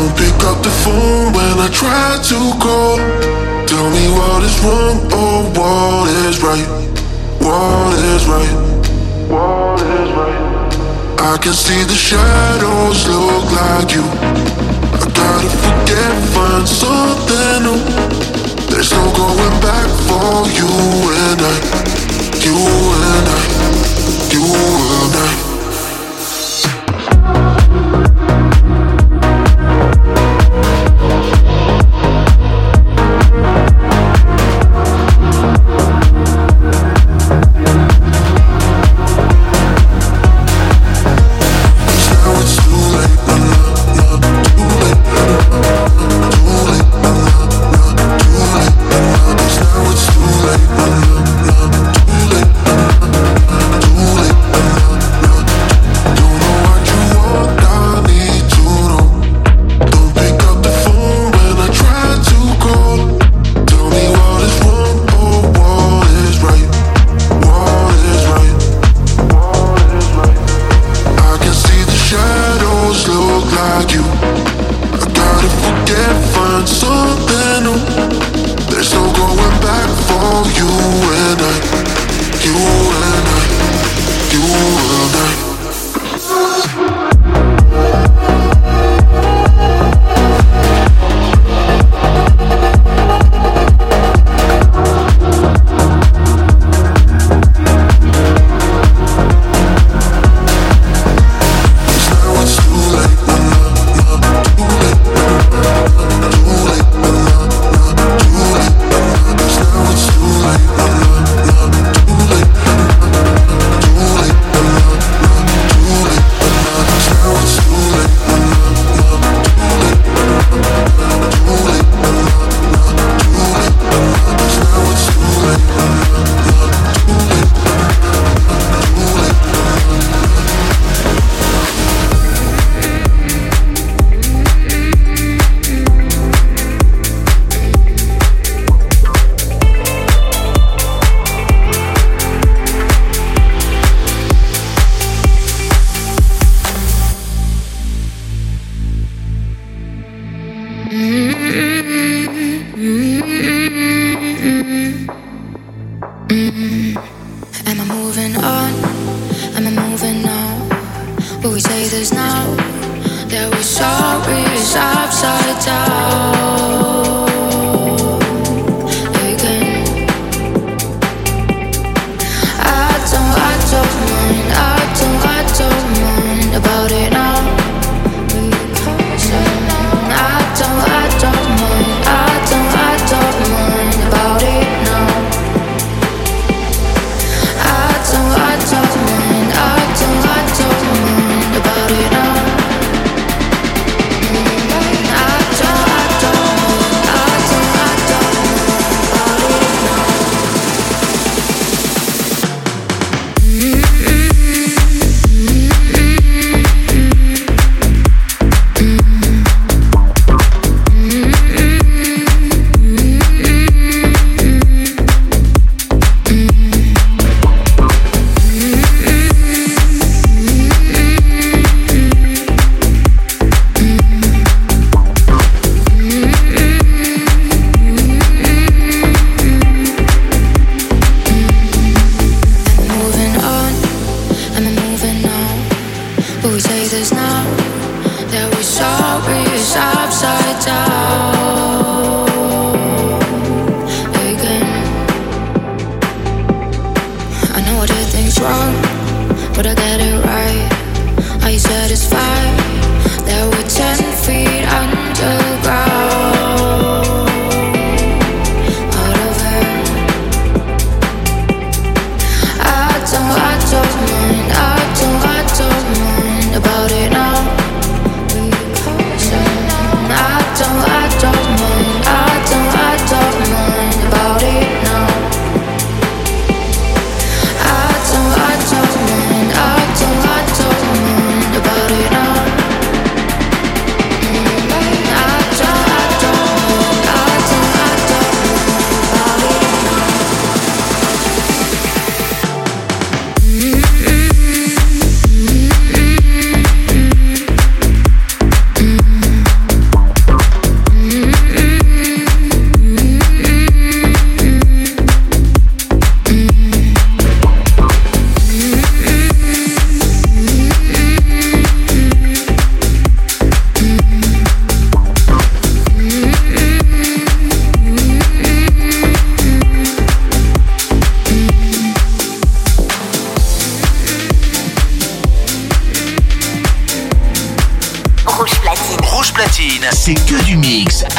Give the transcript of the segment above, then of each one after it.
Don't pick up the phone when I try to call. Tell me what is wrong or what is right. What is right? What is right? I can see the shadows look like you. I gotta forget, find something new. There's no going back for you and I. You and I. all you.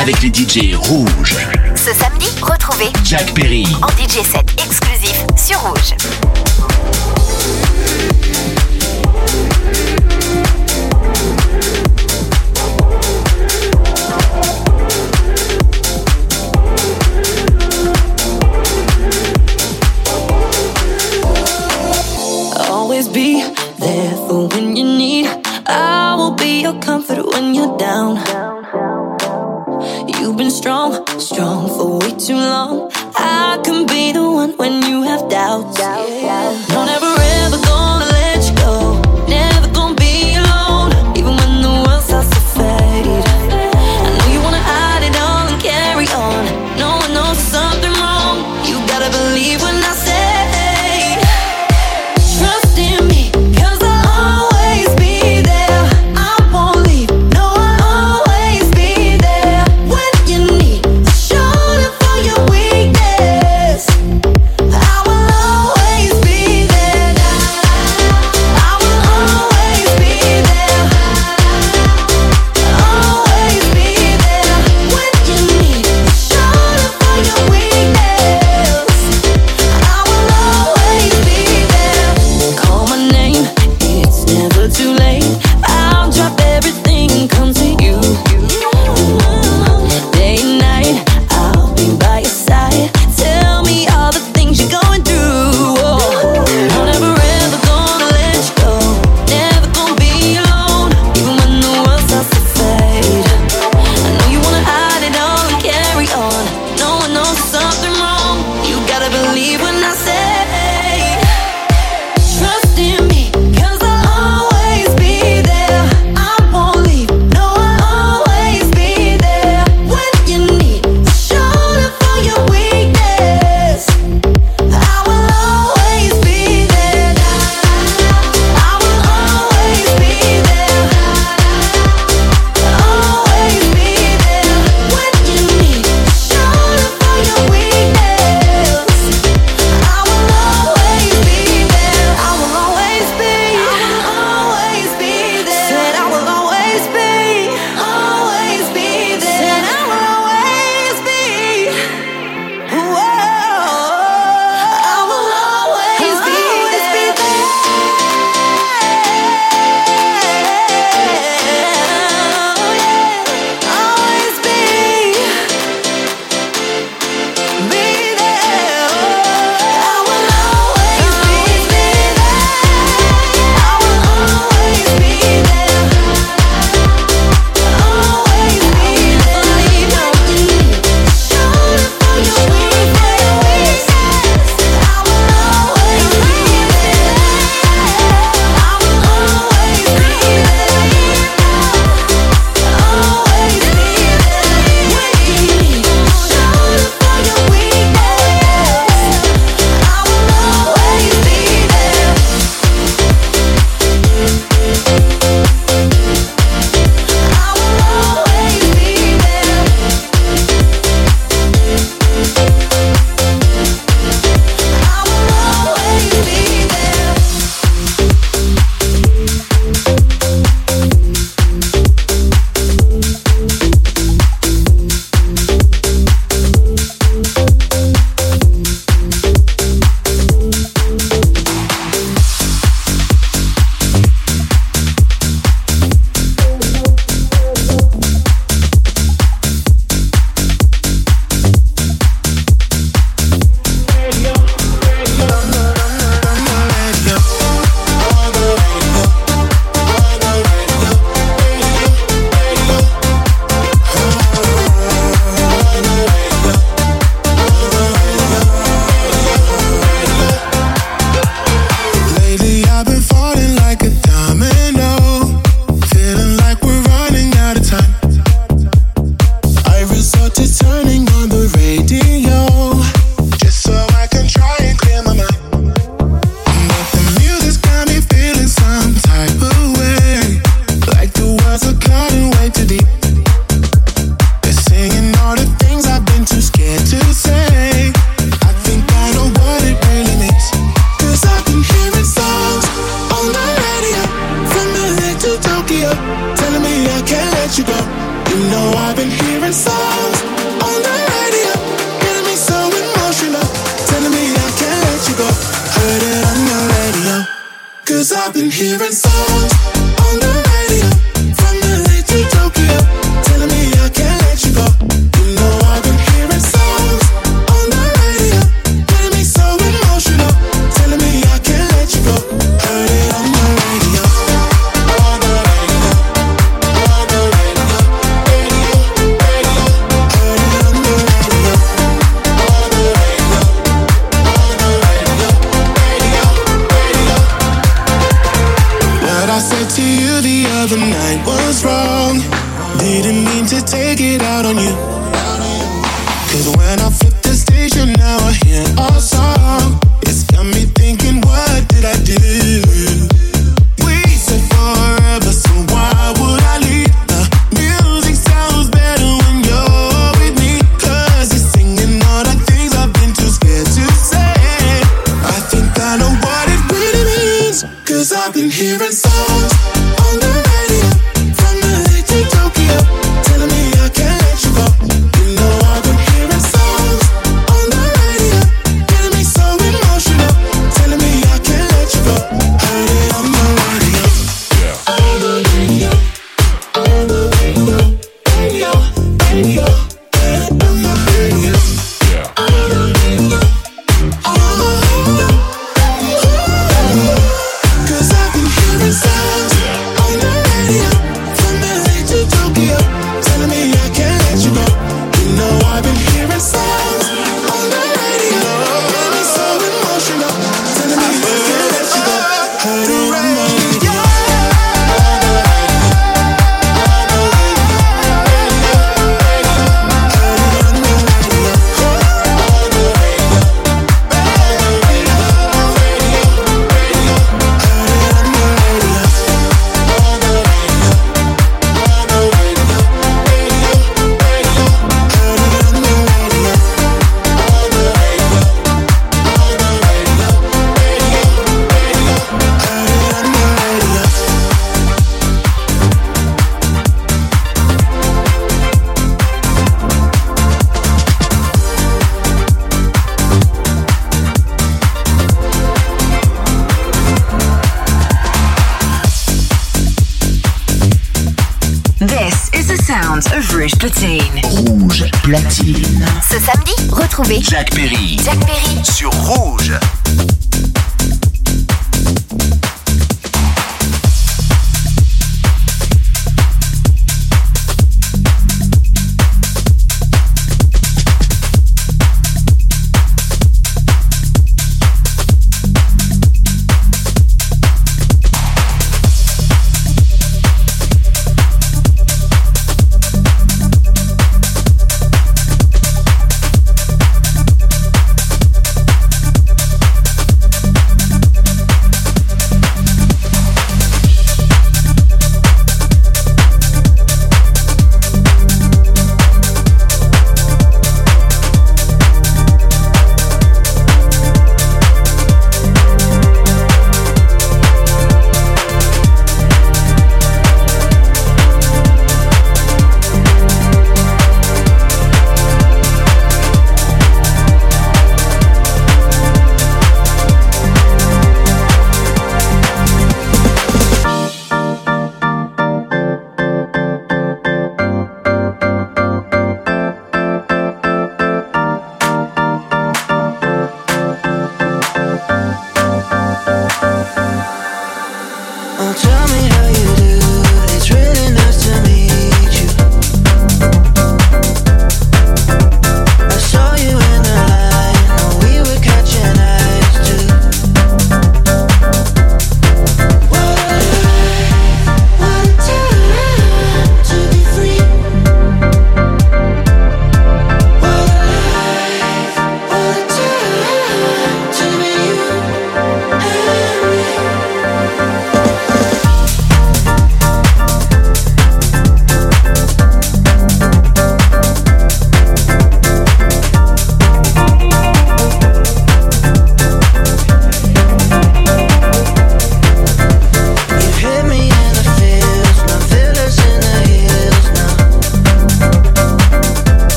avec les DJ rouges. Ce samedi, retrouvez Jack Perry en DJ set exclusif sur Rouge.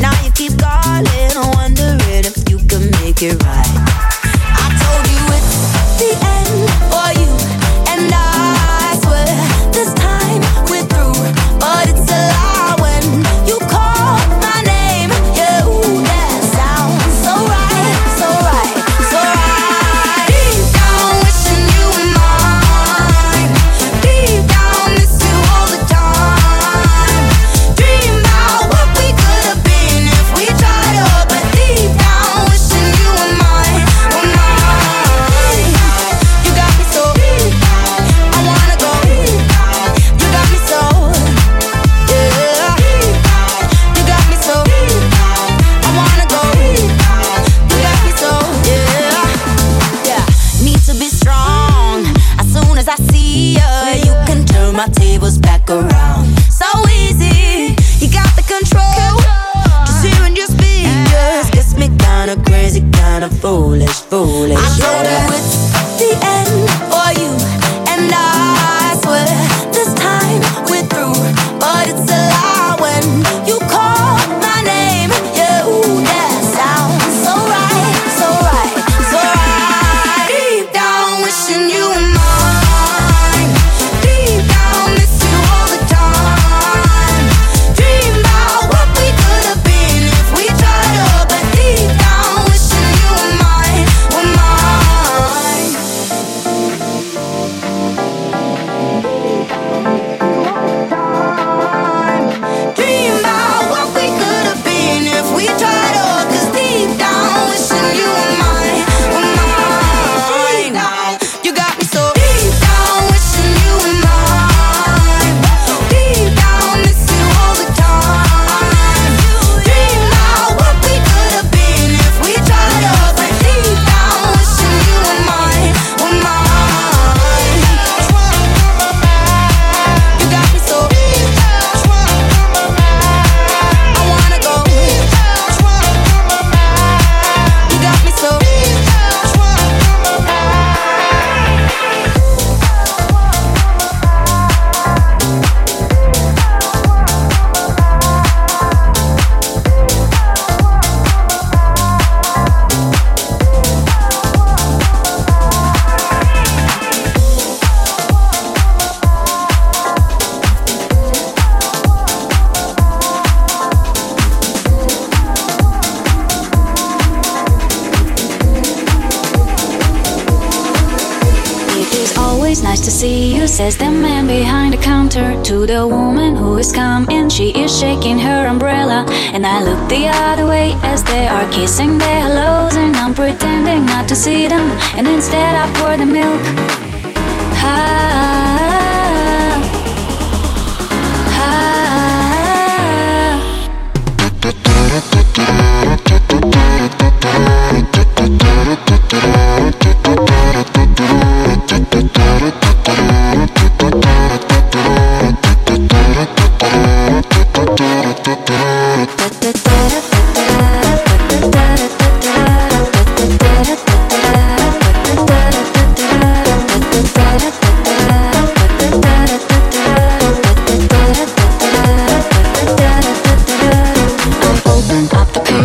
Now you keep calling, wondering if you can make it right.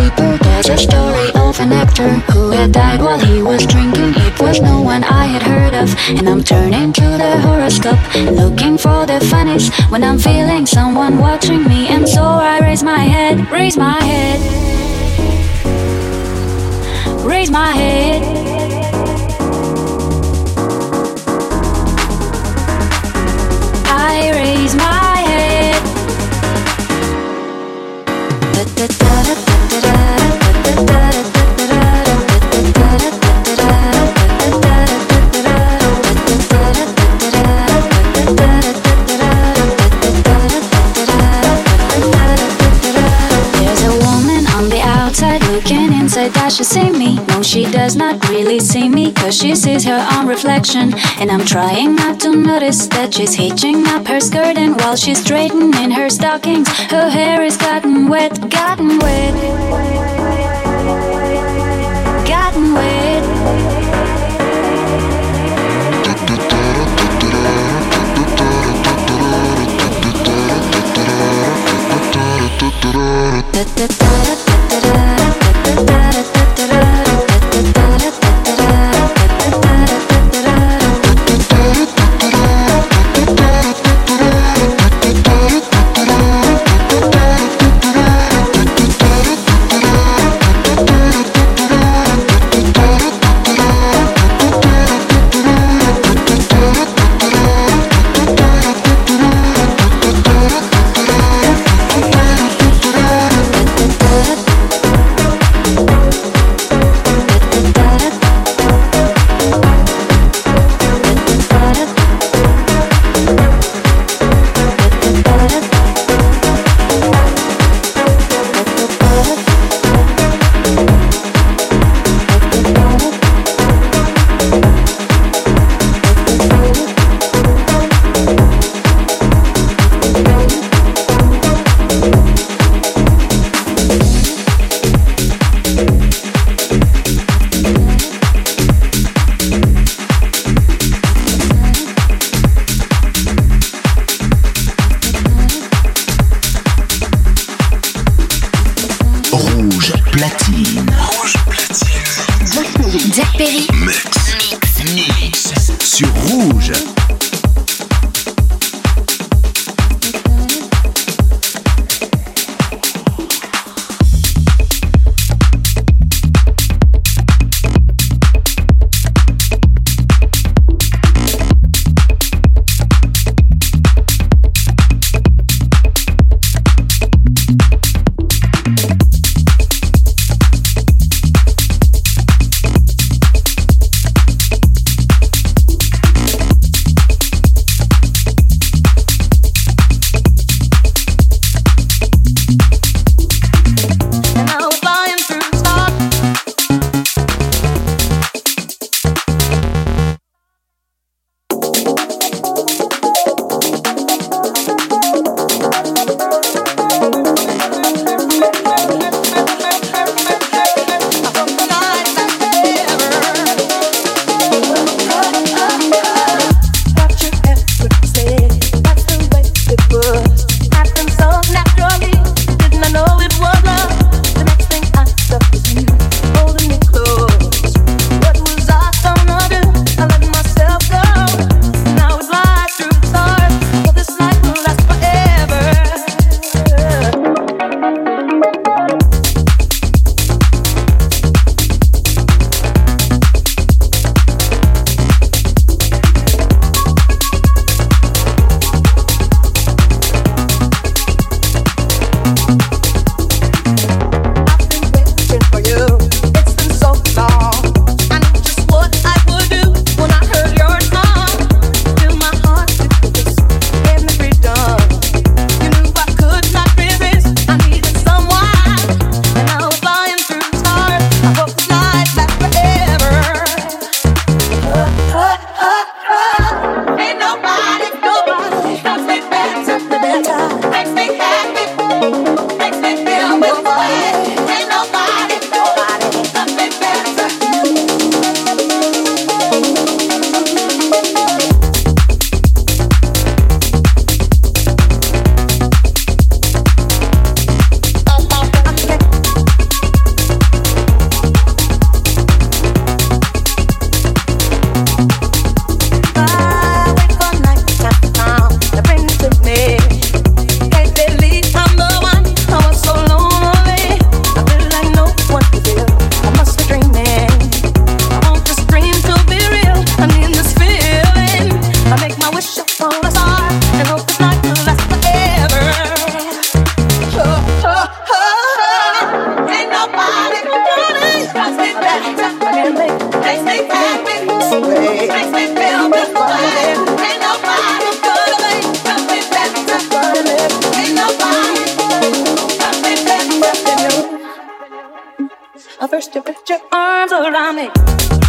Paper, there's a story of an actor who had died while he was drinking. It was no one I had heard of, and I'm turning to the horoscope, looking for the funnies when I'm feeling someone watching me, and so I raise my head, raise my head, raise my head. I raise my head. There's see me. No, she does not really see me, cause she sees her own reflection. And I'm trying not to notice that she's hitching up her skirt, and while she's straightening her stockings, her hair is gotten wet, gotten wet. Gotten wet. My nights are warm and tender.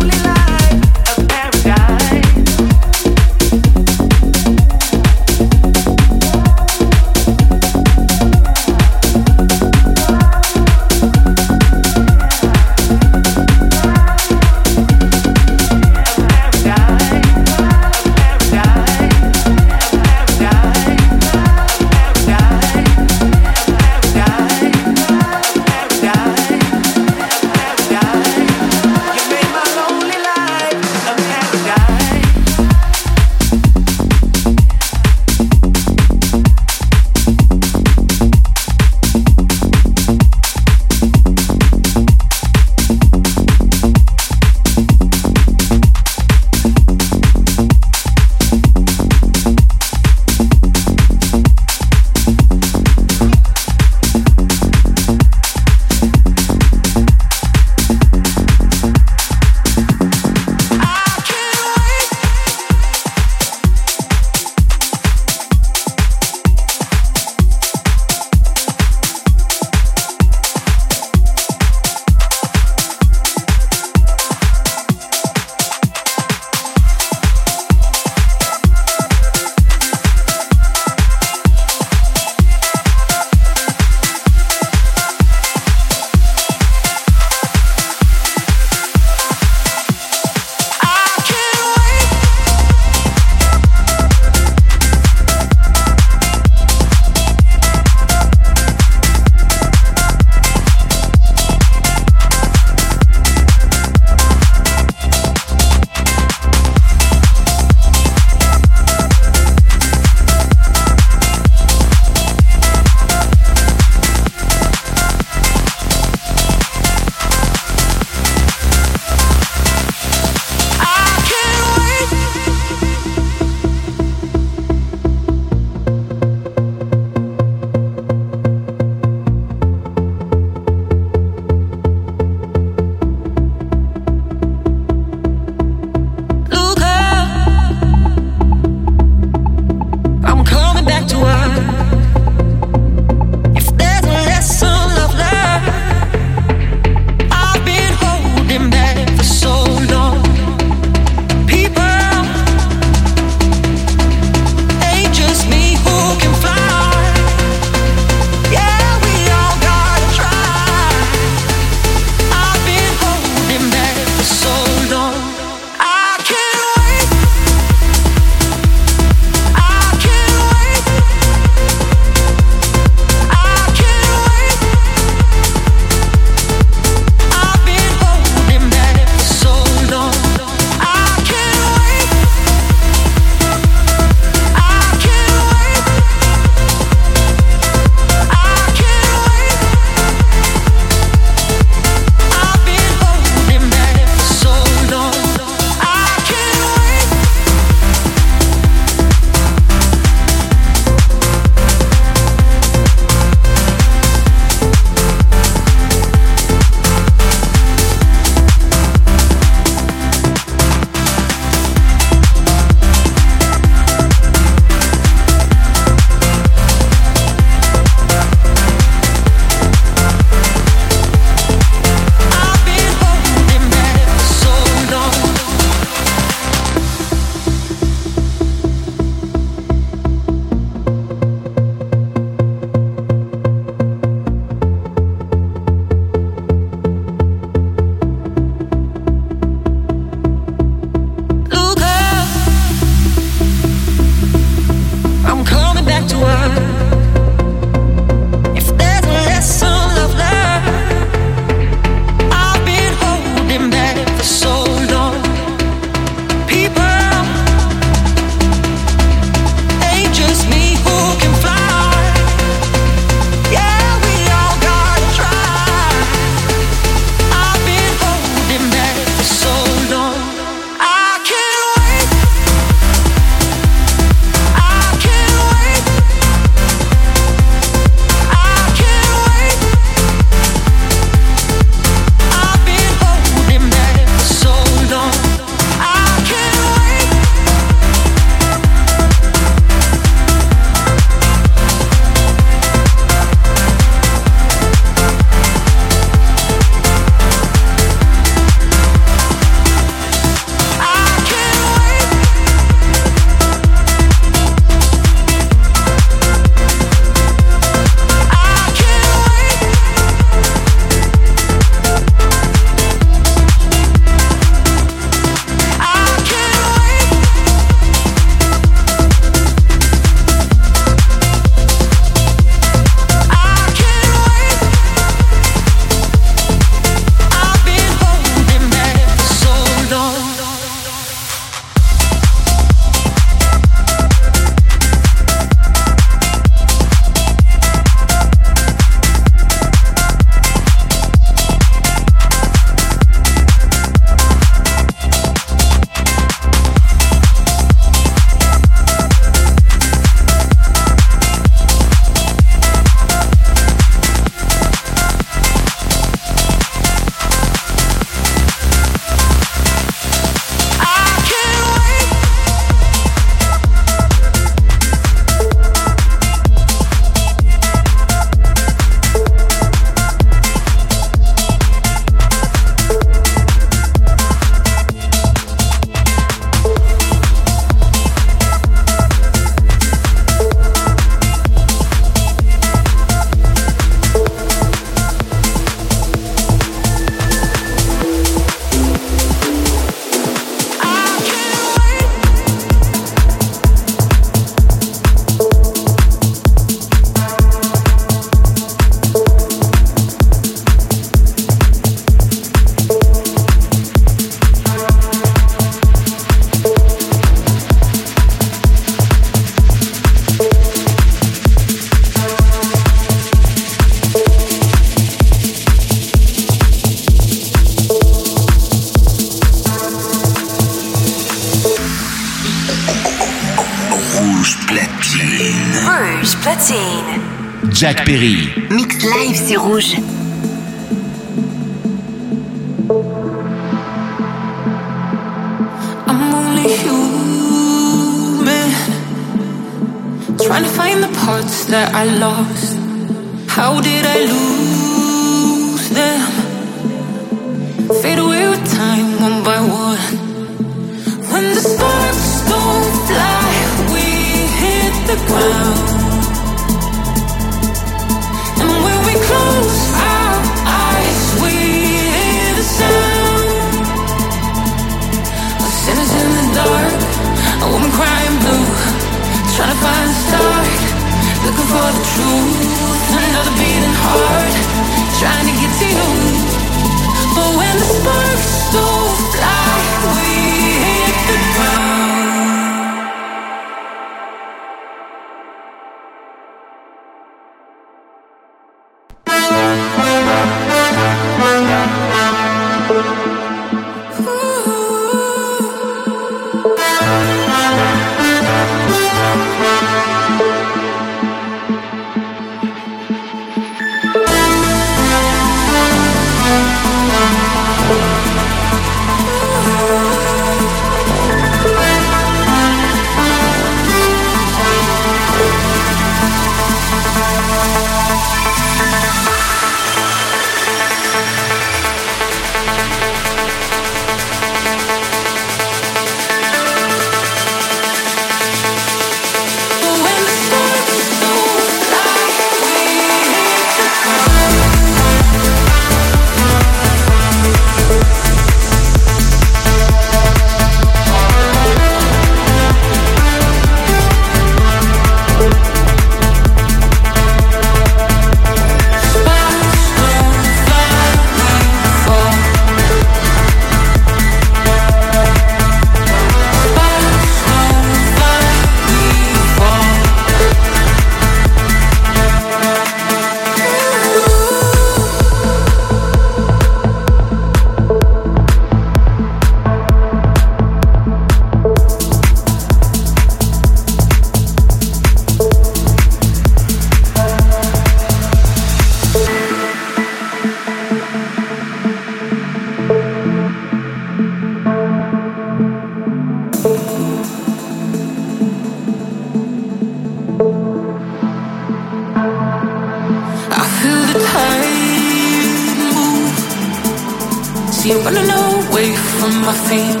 from my feet.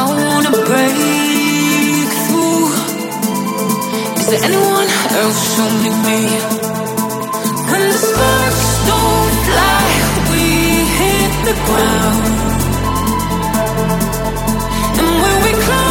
I wanna break through. Is there anyone else showing me? When the sparks don't fly, we hit the ground. And when we close.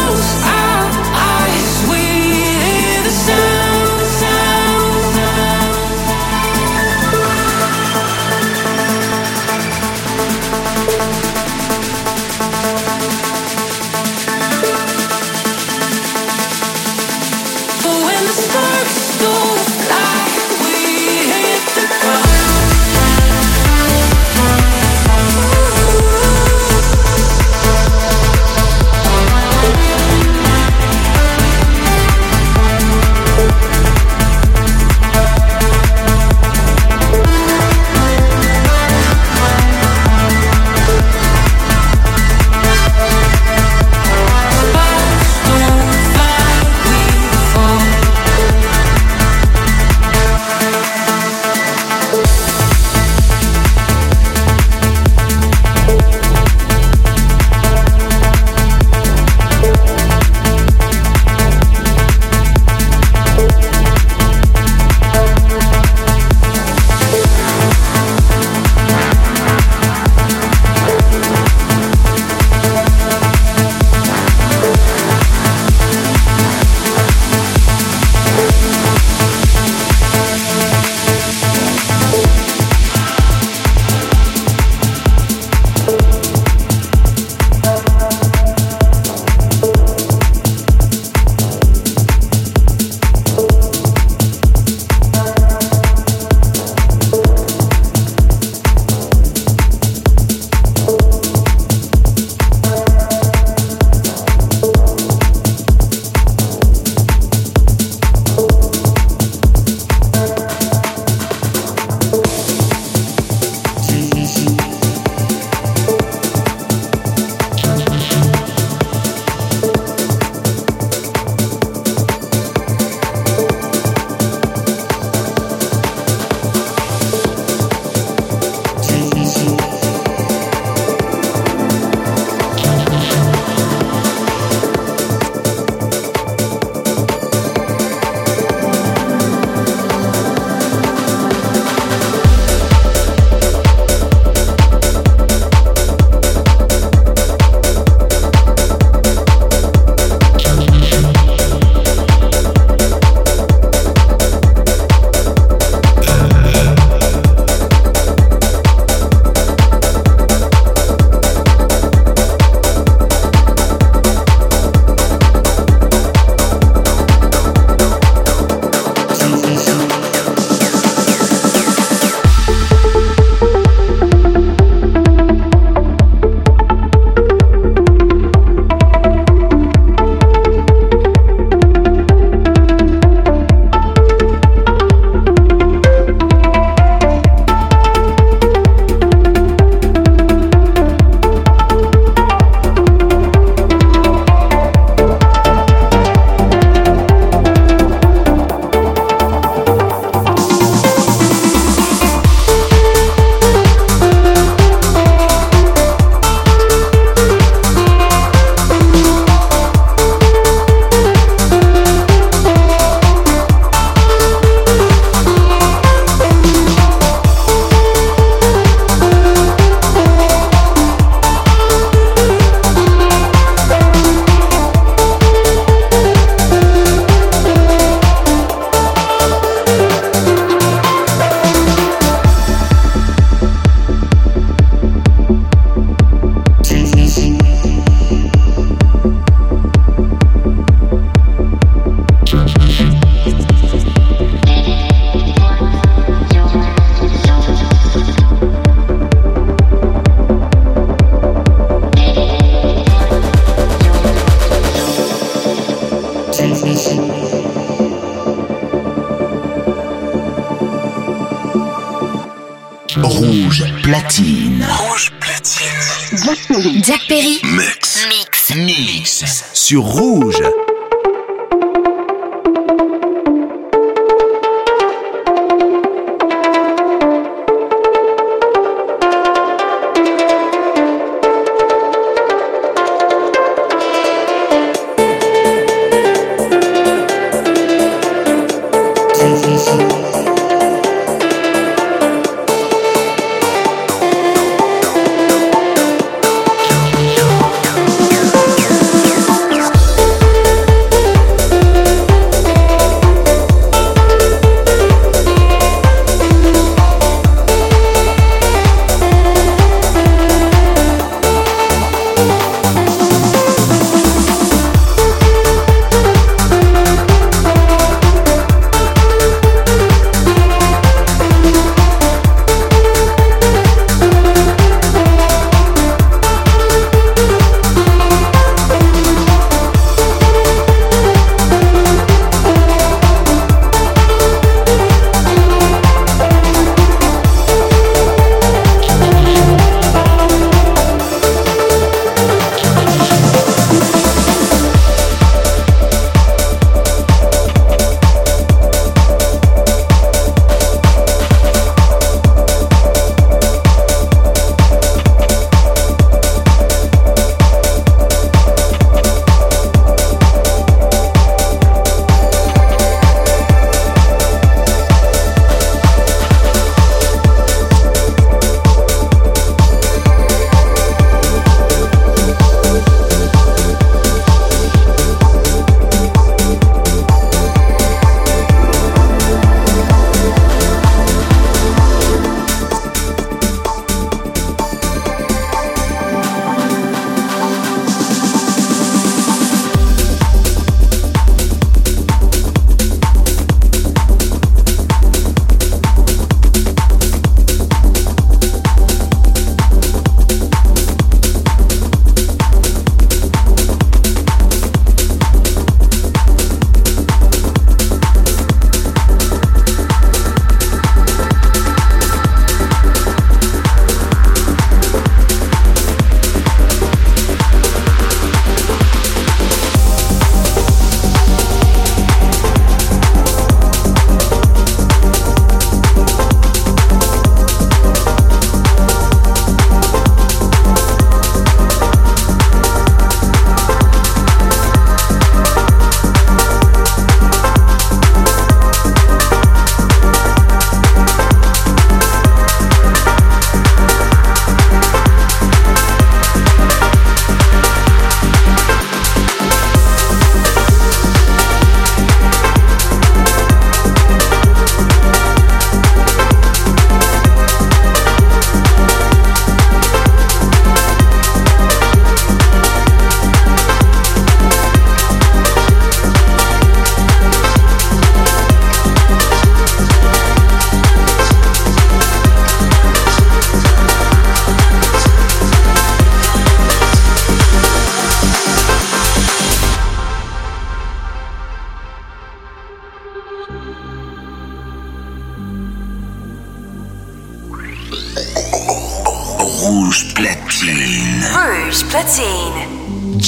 Sur rouge.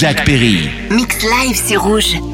Jack Perry. Mix live sur rouge.